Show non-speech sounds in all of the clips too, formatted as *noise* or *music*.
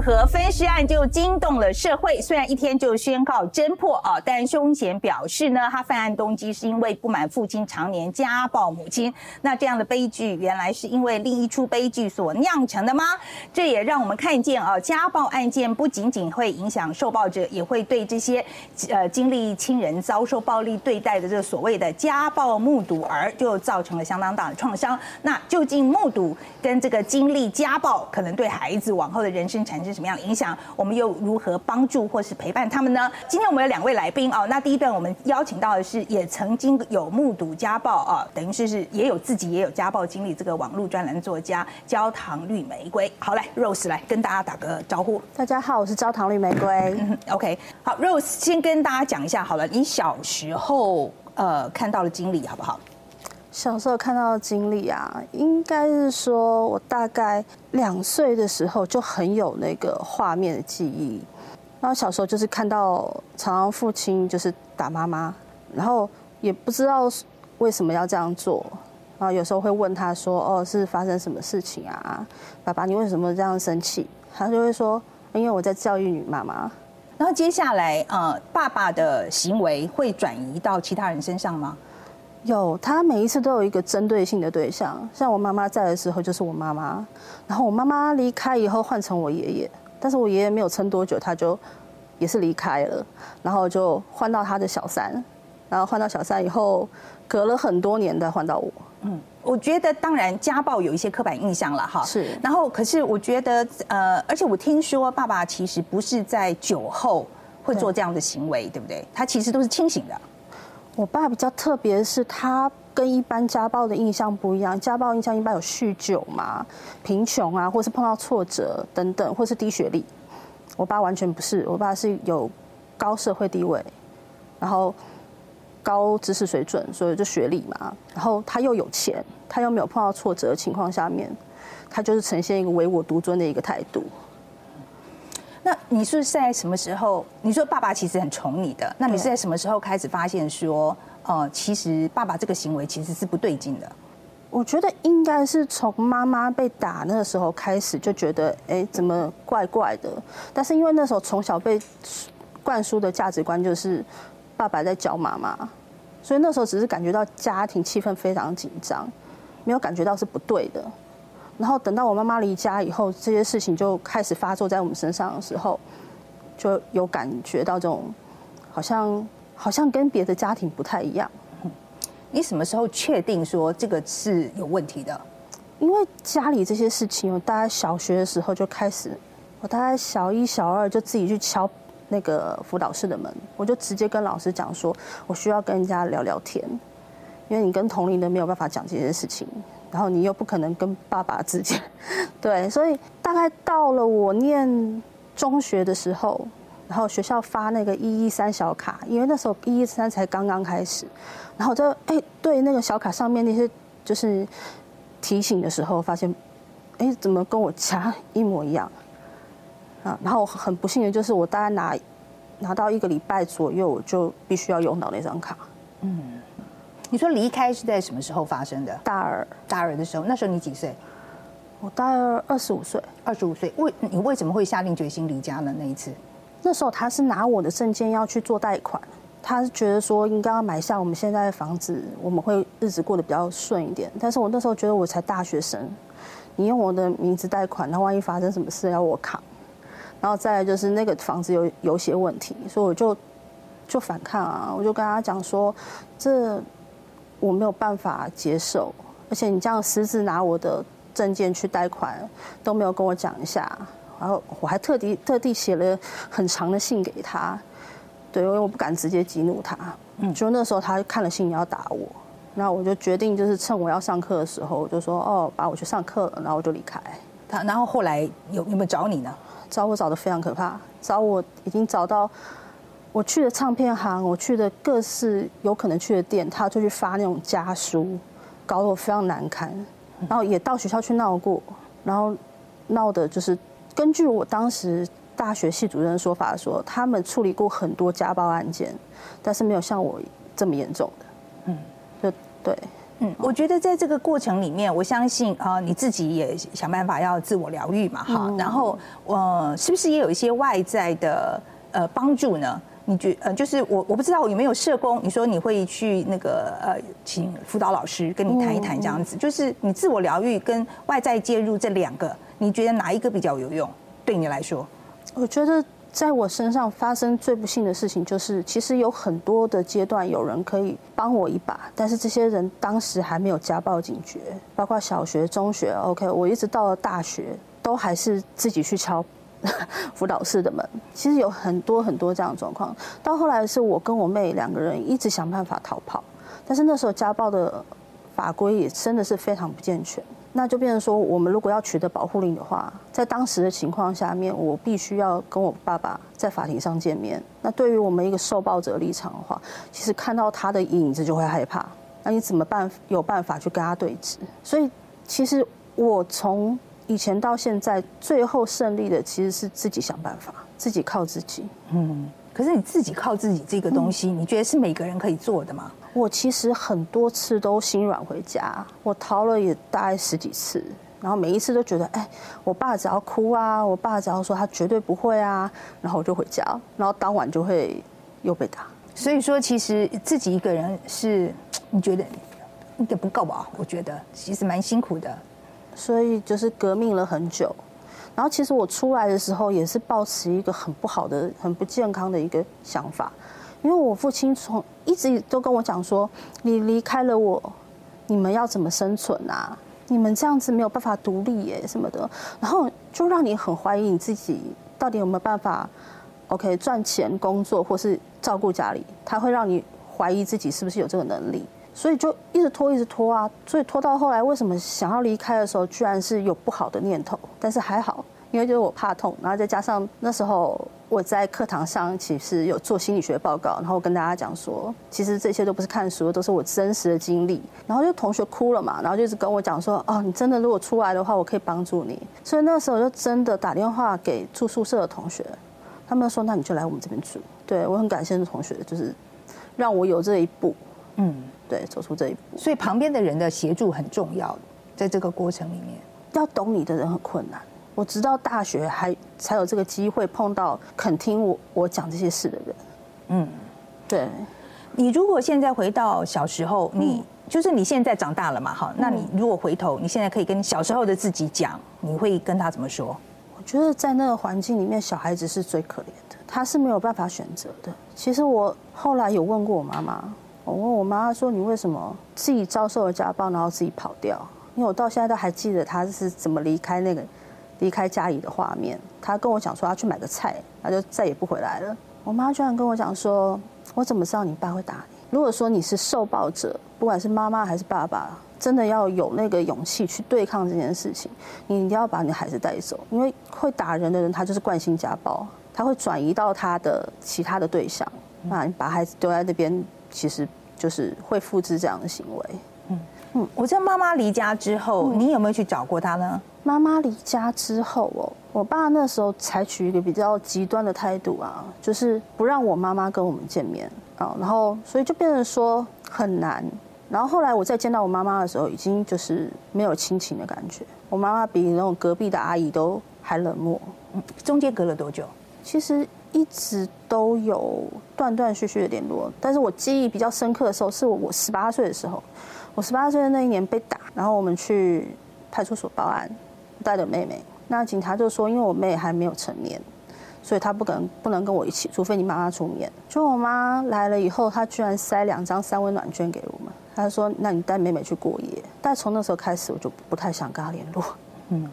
合分尸案就惊动了社会。虽然一天就宣告侦破啊，但凶嫌表示呢，他犯案动机是因为不满父亲常年家暴母亲。那这样的悲剧，原来是因为另一出悲剧所酿成的吗？这也让我们看见啊，家暴案件不仅仅会影响受暴者，也会对这些呃经历亲人遭受暴力对待的这所谓的家暴目睹儿，就造成了相当大的创伤。那究竟目睹跟这个经历家暴，可能对孩子往后的人生产生什么样的影响？我们又如何帮助或是陪伴他们呢？今天我们有两位来宾哦。那第一段我们邀请到的是也曾经有目睹家暴啊，等于是是也有自己也有家暴经历这个网络专栏作家焦糖绿玫瑰。好，来 Rose 来跟大家打个招呼。大家好，我是焦糖绿玫瑰。OK，好，Rose 先跟大家讲一下好了，你小时候呃看到了经历好不好？小时候看到的经历啊，应该是说我大概两岁的时候就很有那个画面的记忆。然后小时候就是看到常常父亲就是打妈妈，然后也不知道为什么要这样做。然后有时候会问他说：“哦，是发生什么事情啊？爸爸，你为什么这样生气？”他就会说：“因为我在教育你妈妈。”然后接下来呃，爸爸的行为会转移到其他人身上吗？有，他每一次都有一个针对性的对象。像我妈妈在的时候，就是我妈妈；然后我妈妈离开以后，换成我爷爷。但是我爷爷没有撑多久，他就也是离开了，然后就换到他的小三，然后换到小三以后，隔了很多年再换到我。嗯，我觉得当然家暴有一些刻板印象了哈，是然后可是我觉得呃，而且我听说爸爸其实不是在酒后会做这样的行为，对不对？他其实都是清醒的。我爸比较特别，是他跟一般家暴的印象不一样。家暴印象一般有酗酒嘛、贫穷啊，或是碰到挫折等等，或是低学历。我爸完全不是，我爸是有高社会地位，然后高知识水准，所以就学历嘛。然后他又有钱，他又没有碰到挫折的情况下面，他就是呈现一个唯我独尊的一个态度。那你是在什么时候？你说爸爸其实很宠你的，那你是在什么时候开始发现说，呃，其实爸爸这个行为其实是不对劲的？我觉得应该是从妈妈被打那个时候开始，就觉得哎，怎么怪怪的？但是因为那时候从小被灌输的价值观就是爸爸在教妈妈，所以那时候只是感觉到家庭气氛非常紧张，没有感觉到是不对的。然后等到我妈妈离家以后，这些事情就开始发作在我们身上的时候，就有感觉到这种好像好像跟别的家庭不太一样。你什么时候确定说这个是有问题的？因为家里这些事情，我大概小学的时候就开始，我大概小一、小二就自己去敲那个辅导室的门，我就直接跟老师讲说，我需要跟人家聊聊天，因为你跟同龄的没有办法讲这些事情，然后你又不可能跟爸爸之间，*laughs* 对，所以大概到了我念中学的时候，然后学校发那个一一三小卡，因为那时候一一三才刚刚开始，然后我就哎对那个小卡上面那些就是。提醒的时候，发现，哎，怎么跟我家一模一样？啊，然后很不幸的就是，我大概拿拿到一个礼拜左右，我就必须要用到那张卡。嗯你说离开是在什么时候发生的？大二，大二的时候，那时候你几岁？我大二二十五岁，二十五岁。为你为什么会下定决心离家呢？那一次，那时候他是拿我的证件要去做贷款，他是觉得说应该要买下我们现在的房子，我们会日子过得比较顺一点。但是我那时候觉得我才大学生，你用我的名字贷款，那万一发生什么事要我扛，然后再来就是那个房子有有些问题，所以我就就反抗啊，我就跟他讲说，这我没有办法接受，而且你这样私自拿我的证件去贷款，都没有跟我讲一下，然后我还特地特地写了很长的信给他。对，因为我不敢直接激怒他。嗯，就那时候他看了信要打我，那我就决定就是趁我要上课的时候，我就说哦，把我去上课了，然后我就离开。他然后后来有有没有找你呢？找我找的非常可怕，找我已经找到我去的唱片行，我去的各式有可能去的店，他就去发那种家书，搞得我非常难堪。然后也到学校去闹过，然后闹的就是根据我当时。大学系主任的说法说，他们处理过很多家暴案件，但是没有像我这么严重的。嗯，就对。嗯，我觉得在这个过程里面，我相信啊，你自己也想办法要自我疗愈嘛，哈。然后，呃，是不是也有一些外在的呃帮助呢？你觉呃，就是我我不知道有没有社工，你说你会去那个呃，请辅导老师跟你谈一谈这样子，就是你自我疗愈跟外在介入这两个，你觉得哪一个比较有用？对你来说，我觉得。在我身上发生最不幸的事情，就是其实有很多的阶段有人可以帮我一把，但是这些人当时还没有家暴警觉，包括小学、中学，OK，我一直到了大学，都还是自己去敲 *laughs* 辅导室的门。其实有很多很多这样的状况，到后来是我跟我妹两个人一直想办法逃跑，但是那时候家暴的法规也真的是非常不健全。那就变成说，我们如果要取得保护令的话，在当时的情况下面，我必须要跟我爸爸在法庭上见面。那对于我们一个受暴者立场的话，其实看到他的影子就会害怕。那你怎么办？有办法去跟他对峙？所以，其实我从以前到现在，最后胜利的其实是自己想办法，自己靠自己。嗯。可是你自己靠自己这个东西，你觉得是每个人可以做的吗？我其实很多次都心软回家，我逃了也大概十几次，然后每一次都觉得，哎，我爸只要哭啊，我爸只要说他绝对不会啊，然后我就回家，然后当晚就会又被打。所以说，其实自己一个人是你觉得一点不够吧？我觉得其实蛮辛苦的，所以就是革命了很久。然后其实我出来的时候也是抱持一个很不好的、很不健康的一个想法。因为我父亲从一直都跟我讲说：“你离开了我，你们要怎么生存啊？你们这样子没有办法独立耶，什么的。”然后就让你很怀疑你自己到底有没有办法，OK 赚钱、工作或是照顾家里。他会让你怀疑自己是不是有这个能力，所以就一直拖、一直拖啊。所以拖到后来，为什么想要离开的时候，居然是有不好的念头？但是还好，因为就是我怕痛，然后再加上那时候。我在课堂上其实有做心理学报告，然后跟大家讲说，其实这些都不是看书，都是我真实的经历。然后就同学哭了嘛，然后就一直跟我讲说，哦，你真的如果出来的话，我可以帮助你。所以那时候就真的打电话给住宿舍的同学，他们说，那你就来我们这边住。对我很感谢同学，就是让我有这一步，嗯，对，走出这一步。所以旁边的人的协助很重要，在这个过程里面，要懂你的人很困难。我直到大学还才有这个机会碰到肯听我我讲这些事的人，嗯，对。你如果现在回到小时候，你就是你现在长大了嘛，哈，那你如果回头，你现在可以跟小时候的自己讲，你会跟他怎么说？我觉得在那个环境里面，小孩子是最可怜的，他是没有办法选择的。其实我后来有问过我妈妈，我问我妈妈说：“你为什么自己遭受了家暴，然后自己跑掉？”因为我到现在都还记得他是怎么离开那个。离开家里的画面，他跟我讲说她去买个菜，他就再也不回来了。我妈居然跟我讲说：“我怎么知道你爸会打你？如果说你是受暴者，不管是妈妈还是爸爸，真的要有那个勇气去对抗这件事情，你一定要把你孩子带走，因为会打人的人他就是惯性家暴，他会转移到他的其他的对象，那你把孩子丢在那边，其实就是会复制这样的行为。”嗯嗯，我在妈妈离家之后，你有没有去找过她呢？妈妈离家之后哦，我爸那时候采取一个比较极端的态度啊，就是不让我妈妈跟我们见面啊，然后所以就变成说很难。然后后来我再见到我妈妈的时候，已经就是没有亲情的感觉。我妈妈比那种隔壁的阿姨都还冷漠。嗯，中间隔了多久？其实一直都有断断续续的联络，但是我记忆比较深刻的时候，是我十八岁的时候，我十八岁的那一年被打，然后我们去派出所报案。带着妹妹，那警察就说，因为我妹还没有成年，所以她不可能不能跟我一起，除非你妈妈出面。就我妈来了以后，她居然塞两张三温暖券给我们，她说：“那你带妹妹去过夜。”但从那时候开始，我就不太想跟她联络。嗯，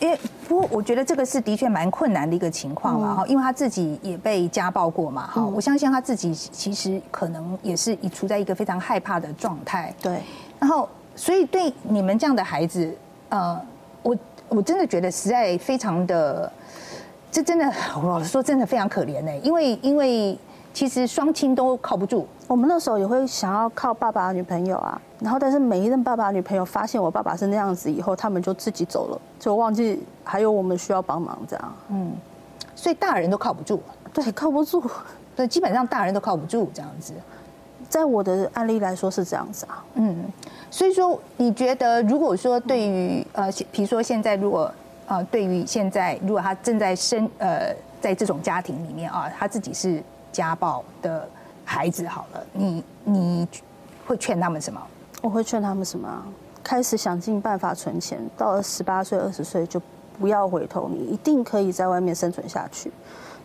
因为不过我觉得这个是的确蛮困难的一个情况了哈，因为他自己也被家暴过嘛哈，我相信他自己其实可能也是已处在一个非常害怕的状态。对，然后所以对你们这样的孩子，呃。我我真的觉得实在非常的，这真的，我 *laughs* 老实说，真的非常可怜呢。因为因为其实双亲都靠不住，我们那时候也会想要靠爸爸女朋友啊。然后但是每一任爸爸女朋友发现我爸爸是那样子以后，他们就自己走了，就忘记还有我们需要帮忙这样。嗯，所以大人都靠不住，对，靠不住，对，基本上大人都靠不住这样子。在我的案例来说是这样子啊。嗯，所以说你觉得，如果说对于呃，比如说现在如果呃，对于现在如果他正在生呃，在这种家庭里面啊，他自己是家暴的孩子，好了，你你会劝他们什么？我会劝他们什么啊？开始想尽办法存钱，到了十八岁、二十岁就不要回头，你一定可以在外面生存下去。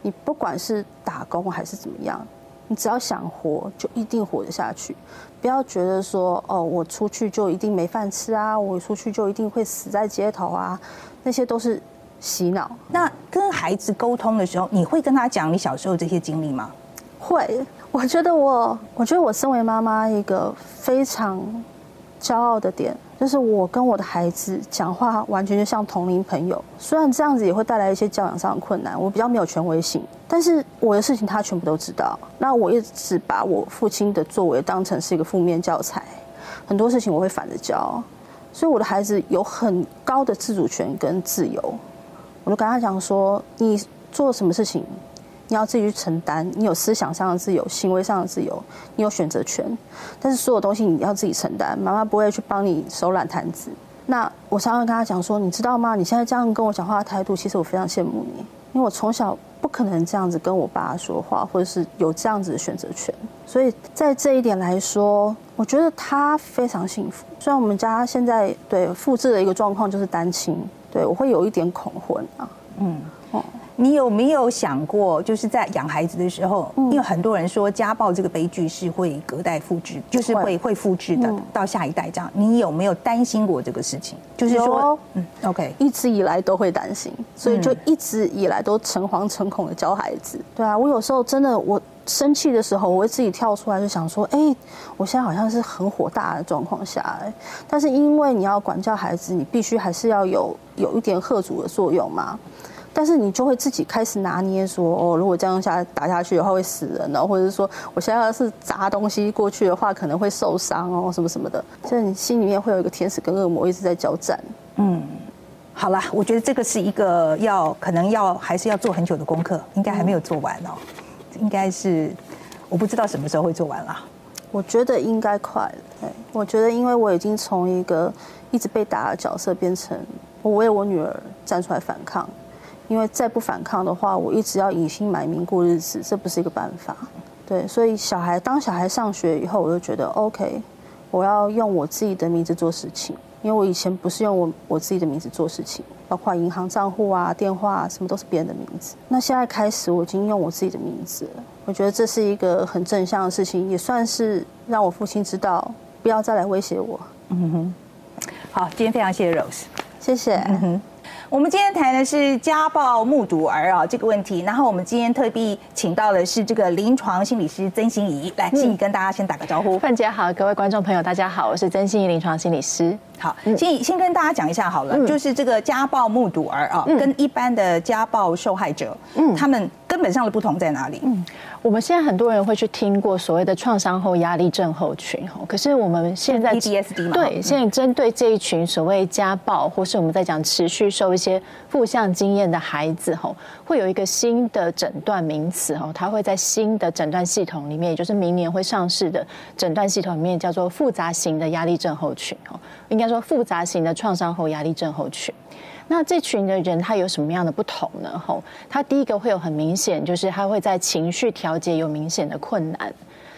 你不管是打工还是怎么样，你只要想活，就一定活得下去。不要觉得说哦，我出去就一定没饭吃啊，我出去就一定会死在街头啊，那些都是洗脑。那跟孩子沟通的时候，你会跟他讲你小时候这些经历吗？会，我觉得我，我觉得我身为妈妈一个非常骄傲的点。就是我跟我的孩子讲话，完全就像同龄朋友。虽然这样子也会带来一些教养上的困难，我比较没有权威性，但是我的事情他全部都知道。那我一直把我父亲的作为当成是一个负面教材，很多事情我会反着教，所以我的孩子有很高的自主权跟自由。我就跟他讲说，你做什么事情。你要自己去承担，你有思想上的自由，行为上的自由，你有选择权，但是所有东西你要自己承担，妈妈不会去帮你手揽摊子。那我常常跟他讲说，你知道吗？你现在这样跟我讲话的态度，其实我非常羡慕你，因为我从小不可能这样子跟我爸说话，或者是有这样子的选择权。所以在这一点来说，我觉得他非常幸福。虽然我们家现在对复制的一个状况就是单亲，对我会有一点恐婚啊，嗯。哦你有没有想过，就是在养孩子的时候，因为很多人说家暴这个悲剧是会隔代复制，就是会会复制的到下一代这样。你有没有担心过这个事情？就是说，嗯，OK，一直以来都会担心，所以就一直以来都诚惶诚恐的教孩子。对啊，我有时候真的我生气的时候，我会自己跳出来就想说，哎，我现在好像是很火大的状况下，哎，但是因为你要管教孩子，你必须还是要有有一点贺阻的作用嘛。但是你就会自己开始拿捏说哦，如果这样下打下去的话会死人哦，或者是说我现在要是砸东西过去的话可能会受伤哦，什么什么的，所以你心里面会有一个天使跟恶魔一直在交战。嗯，好了，我觉得这个是一个要可能要还是要做很久的功课，应该还没有做完哦，应该是我不知道什么时候会做完了。我觉得应该快了。我觉得因为我已经从一个一直被打的角色变成我为我女儿站出来反抗。因为再不反抗的话，我一直要隐姓埋名过日子，这不是一个办法。对，所以小孩当小孩上学以后，我就觉得 OK，我要用我自己的名字做事情。因为我以前不是用我我自己的名字做事情，包括银行账户啊、电话啊，什么都是别人的名字。那现在开始，我已经用我自己的名字了。我觉得这是一个很正向的事情，也算是让我父亲知道不要再来威胁我。嗯哼，好，今天非常谢谢 Rose，谢谢。嗯哼。我们今天谈的是家暴目睹儿啊这个问题，然后我们今天特地请到的是这个临床心理师曾心怡，来，心怡跟大家先打个招呼。范姐好，各位观众朋友大家好，我是曾心怡临床心理师。好，先先跟大家讲一下好了，就是这个家暴目睹儿啊，跟一般的家暴受害者，嗯，他们根本上的不同在哪里？嗯。我们现在很多人会去听过所谓的创伤后压力症候群，可是我们现在 PTSD 对，现在针对这一群所谓家暴，或是我们在讲持续受一些负向经验的孩子，吼，会有一个新的诊断名词，吼，它会在新的诊断系统里面，也就是明年会上市的诊断系统里面，叫做复杂型的压力症候群，哦，应该说复杂型的创伤后压力症候群。那这群的人他有什么样的不同呢？吼，他第一个会有很明显，就是他会在情绪调节有明显的困难，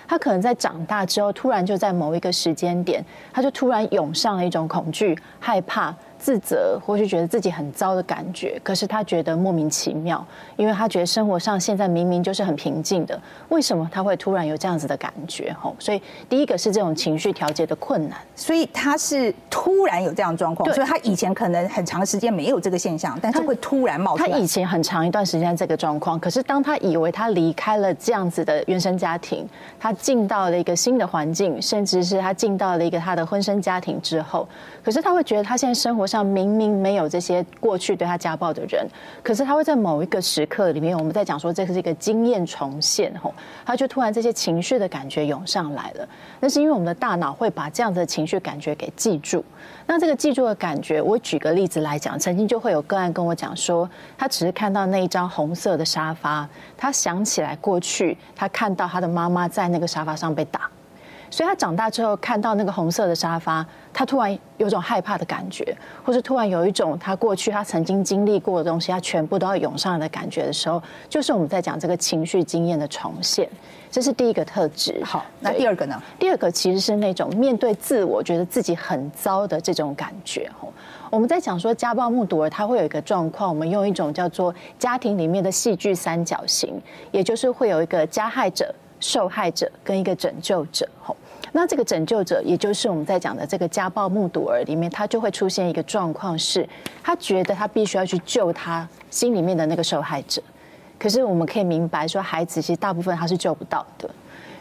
他可能在长大之后，突然就在某一个时间点，他就突然涌上了一种恐惧、害怕。自责，或是觉得自己很糟的感觉，可是他觉得莫名其妙，因为他觉得生活上现在明明就是很平静的，为什么他会突然有这样子的感觉？吼，所以第一个是这种情绪调节的困难，所以他是突然有这样状况，所以他以前可能很长时间没有这个现象，但是会突然冒出来。他以前很长一段时间这个状况，可是当他以为他离开了这样子的原生家庭，他进到了一个新的环境，甚至是他进到了一个他的婚生家庭之后，可是他会觉得他现在生活。上明明没有这些过去对他家暴的人，可是他会在某一个时刻里面，我们在讲说这是一个经验重现吼，他就突然这些情绪的感觉涌上来了。那是因为我们的大脑会把这样子的情绪感觉给记住。那这个记住的感觉，我举个例子来讲，曾经就会有个案跟我讲说，他只是看到那一张红色的沙发，他想起来过去他看到他的妈妈在那个沙发上被打。所以他长大之后看到那个红色的沙发，他突然有种害怕的感觉，或是突然有一种他过去他曾经经历过的东西，他全部都要涌上来的感觉的时候，就是我们在讲这个情绪经验的重现。这是第一个特质。好，那第二个呢？第二个其实是那种面对自我觉得自己很糟的这种感觉。我们在讲说家暴目睹儿，他会有一个状况，我们用一种叫做家庭里面的戏剧三角形，也就是会有一个加害者、受害者跟一个拯救者。吼，那这个拯救者，也就是我们在讲的这个家暴目睹儿里面，他就会出现一个状况，是他觉得他必须要去救他心里面的那个受害者。可是我们可以明白说，孩子其实大部分他是救不到的，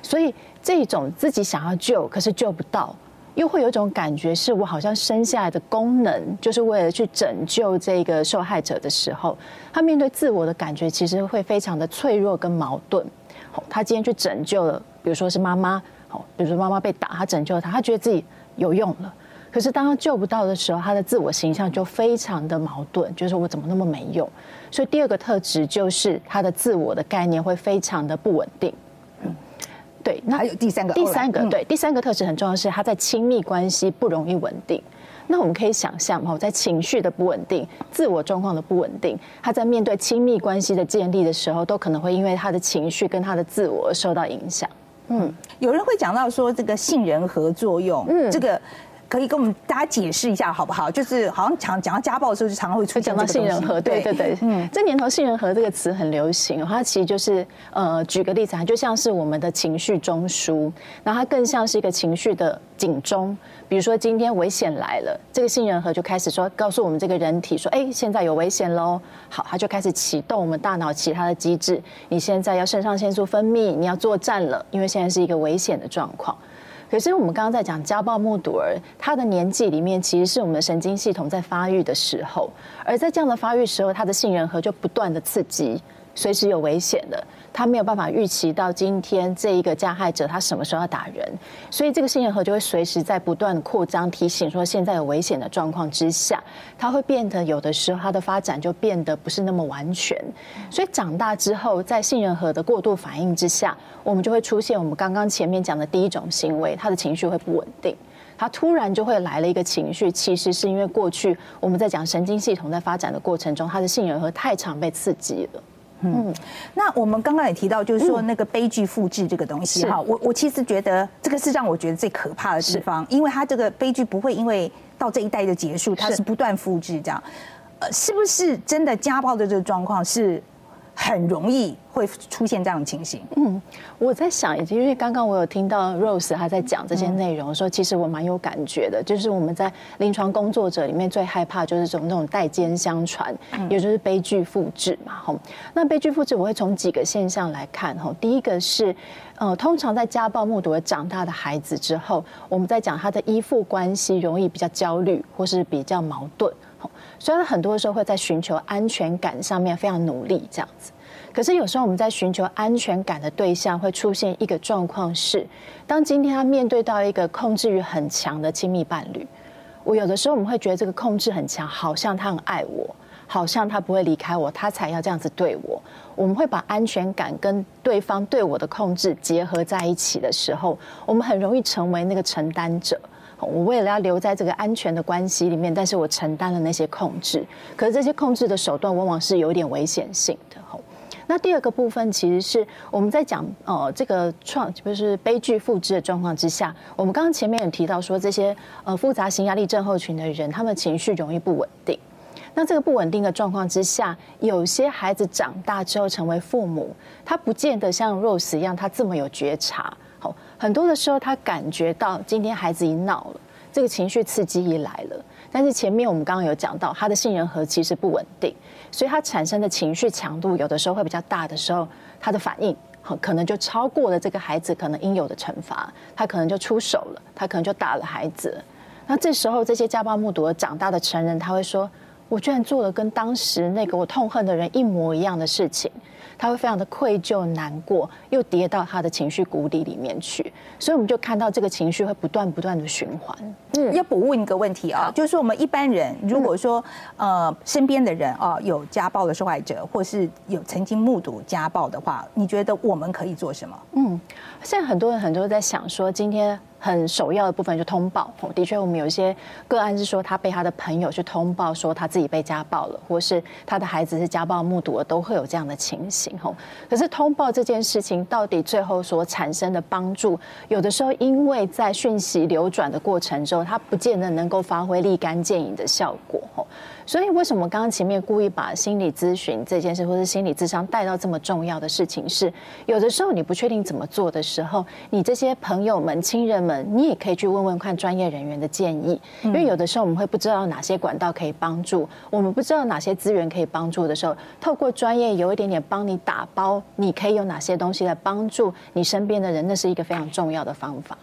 所以这种自己想要救，可是救不到，又会有一种感觉，是我好像生下来的功能，就是为了去拯救这个受害者的时候，他面对自我的感觉，其实会非常的脆弱跟矛盾。他今天去拯救了，比如说是妈妈，好，比如说妈妈被打，他拯救他，他觉得自己有用了。可是当他救不到的时候，他的自我形象就非常的矛盾，就是我怎么那么没用？所以第二个特质就是他的自我的概念会非常的不稳定。嗯，对。那还有第三个，第三个对，第三个特质很重要是他在亲密关系不容易稳定。那我们可以想象哈，在情绪的不稳定、自我状况的不稳定，他在面对亲密关系的建立的时候，都可能会因为他的情绪跟他的自我受到影响。嗯，有人会讲到说这个杏仁核作用，嗯，这个。可以跟我们大家解释一下好不好？就是好像讲讲到家暴的时候，就常常会出现讲到杏仁核，对对对，嗯，这年头杏仁核这个词很流行，它其实就是呃，举个例子啊，就像是我们的情绪中枢，然后它更像是一个情绪的警钟。比如说今天危险来了，这个杏仁核就开始说告诉我们这个人体说，哎，现在有危险喽。好，它就开始启动我们大脑其他的机制，你现在要肾上腺素分泌，你要作战了，因为现在是一个危险的状况。可是我们刚刚在讲家暴目睹儿，他的年纪里面其实是我们的神经系统在发育的时候，而在这样的发育时候，他的杏仁核就不断的刺激。随时有危险的，他没有办法预期到今天这一个加害者他什么时候要打人，所以这个杏仁核就会随时在不断扩张，提醒说现在有危险的状况之下，他会变得有的时候他的发展就变得不是那么完全，所以长大之后在杏仁核的过度反应之下，我们就会出现我们刚刚前面讲的第一种行为，他的情绪会不稳定，他突然就会来了一个情绪，其实是因为过去我们在讲神经系统在发展的过程中，他的杏仁核太常被刺激了。嗯，那我们刚刚也提到，就是说那个悲剧复制这个东西哈，我我其实觉得这个是让我觉得最可怕的地方，因为它这个悲剧不会因为到这一代就结束，它是不断复制这样，呃，是不是真的家暴的这个状况是？很容易会出现这样的情形。嗯，我在想，因为刚刚我有听到 Rose 她在讲这些内容，说其实我蛮有感觉的。就是我们在临床工作者里面最害怕就是这种那种代间相传，也就是悲剧复制嘛。吼，那悲剧复制我会从几个现象来看。吼，第一个是，呃，通常在家暴目睹了长大的孩子之后，我们在讲他的依附关系容易比较焦虑，或是比较矛盾。虽然很多时候会在寻求安全感上面非常努力这样子，可是有时候我们在寻求安全感的对象会出现一个状况是，当今天他面对到一个控制欲很强的亲密伴侣，我有的时候我们会觉得这个控制很强，好像他很爱我，好像他不会离开我，他才要这样子对我。我们会把安全感跟对方对我的控制结合在一起的时候，我们很容易成为那个承担者。我为了要留在这个安全的关系里面，但是我承担了那些控制，可是这些控制的手段往往是有点危险性的。吼，那第二个部分其实是我们在讲呃这个创就是悲剧复制的状况之下，我们刚刚前面有提到说这些呃复杂型压力症候群的人，他们情绪容易不稳定。那这个不稳定的状况之下，有些孩子长大之后成为父母，他不见得像 Rose 一样，他这么有觉察。好，很多的时候他感觉到今天孩子已闹了，这个情绪刺激一来了。但是前面我们刚刚有讲到，他的杏仁核其实不稳定，所以他产生的情绪强度有的时候会比较大的时候，他的反应可能就超过了这个孩子可能应有的惩罚，他可能就出手了，他可能就打了孩子。那这时候这些家暴目睹而长大的成人，他会说：“我居然做了跟当时那个我痛恨的人一模一样的事情。”他会非常的愧疚、难过，又跌到他的情绪谷底里面去。所以我们就看到这个情绪会不断不断的循环。嗯，要补问一个问题啊，就是说我们一般人如果说呃身边的人啊有家暴的受害者，或是有曾经目睹家暴的话，你觉得我们可以做什么？嗯，现在很多人很多在想说，今天。很首要的部分就通报，的确，我们有一些个案是说他被他的朋友去通报，说他自己被家暴了，或是他的孩子是家暴目睹了，都会有这样的情形。吼，可是通报这件事情到底最后所产生的帮助，有的时候因为在讯息流转的过程中，它不见得能够发挥立竿见影的效果。吼。所以，为什么刚刚前面故意把心理咨询这件事，或是心理智商带到这么重要的事情？是有的时候你不确定怎么做的时候，你这些朋友们、亲人们，你也可以去问问看专业人员的建议。因为有的时候我们会不知道哪些管道可以帮助，我们不知道哪些资源可以帮助的时候，透过专业有一点点帮你打包，你可以有哪些东西来帮助你身边的人，那是一个非常重要的方法。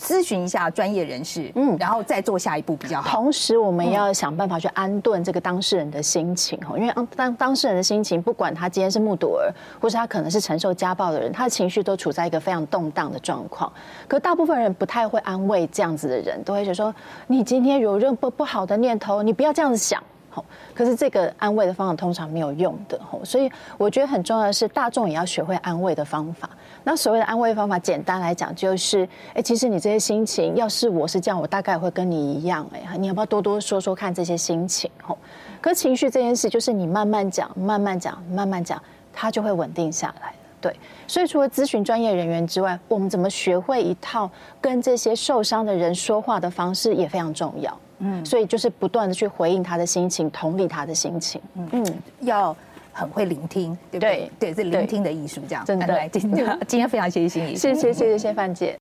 咨询一下专业人士，嗯，然后再做下一步比较好。同时，我们要想办法去安顿这个当事人的心情哈，因为当当事人的心情，不管他今天是目睹儿，或是他可能是承受家暴的人，他的情绪都处在一个非常动荡的状况。可大部分人不太会安慰这样子的人，都会觉得说：“你今天有任何不好的念头，你不要这样子想。”好，可是这个安慰的方法通常没有用的吼，所以我觉得很重要的是，大众也要学会安慰的方法。那所谓的安慰方法，简单来讲就是，哎，其实你这些心情，要是我是这样，我大概会跟你一样，哎，你要不要多多说说看这些心情？吼，可情绪这件事，就是你慢慢讲，慢慢讲，慢慢讲，它就会稳定下来对，所以除了咨询专业人员之外，我们怎么学会一套跟这些受伤的人说话的方式也非常重要。嗯，所以就是不断的去回应他的心情，同理他的心情。嗯，要。很会聆听，对不对？对，是聆听的艺术，这样。真的，今天今天非常谢谢心怡，谢谢谢谢谢范姐。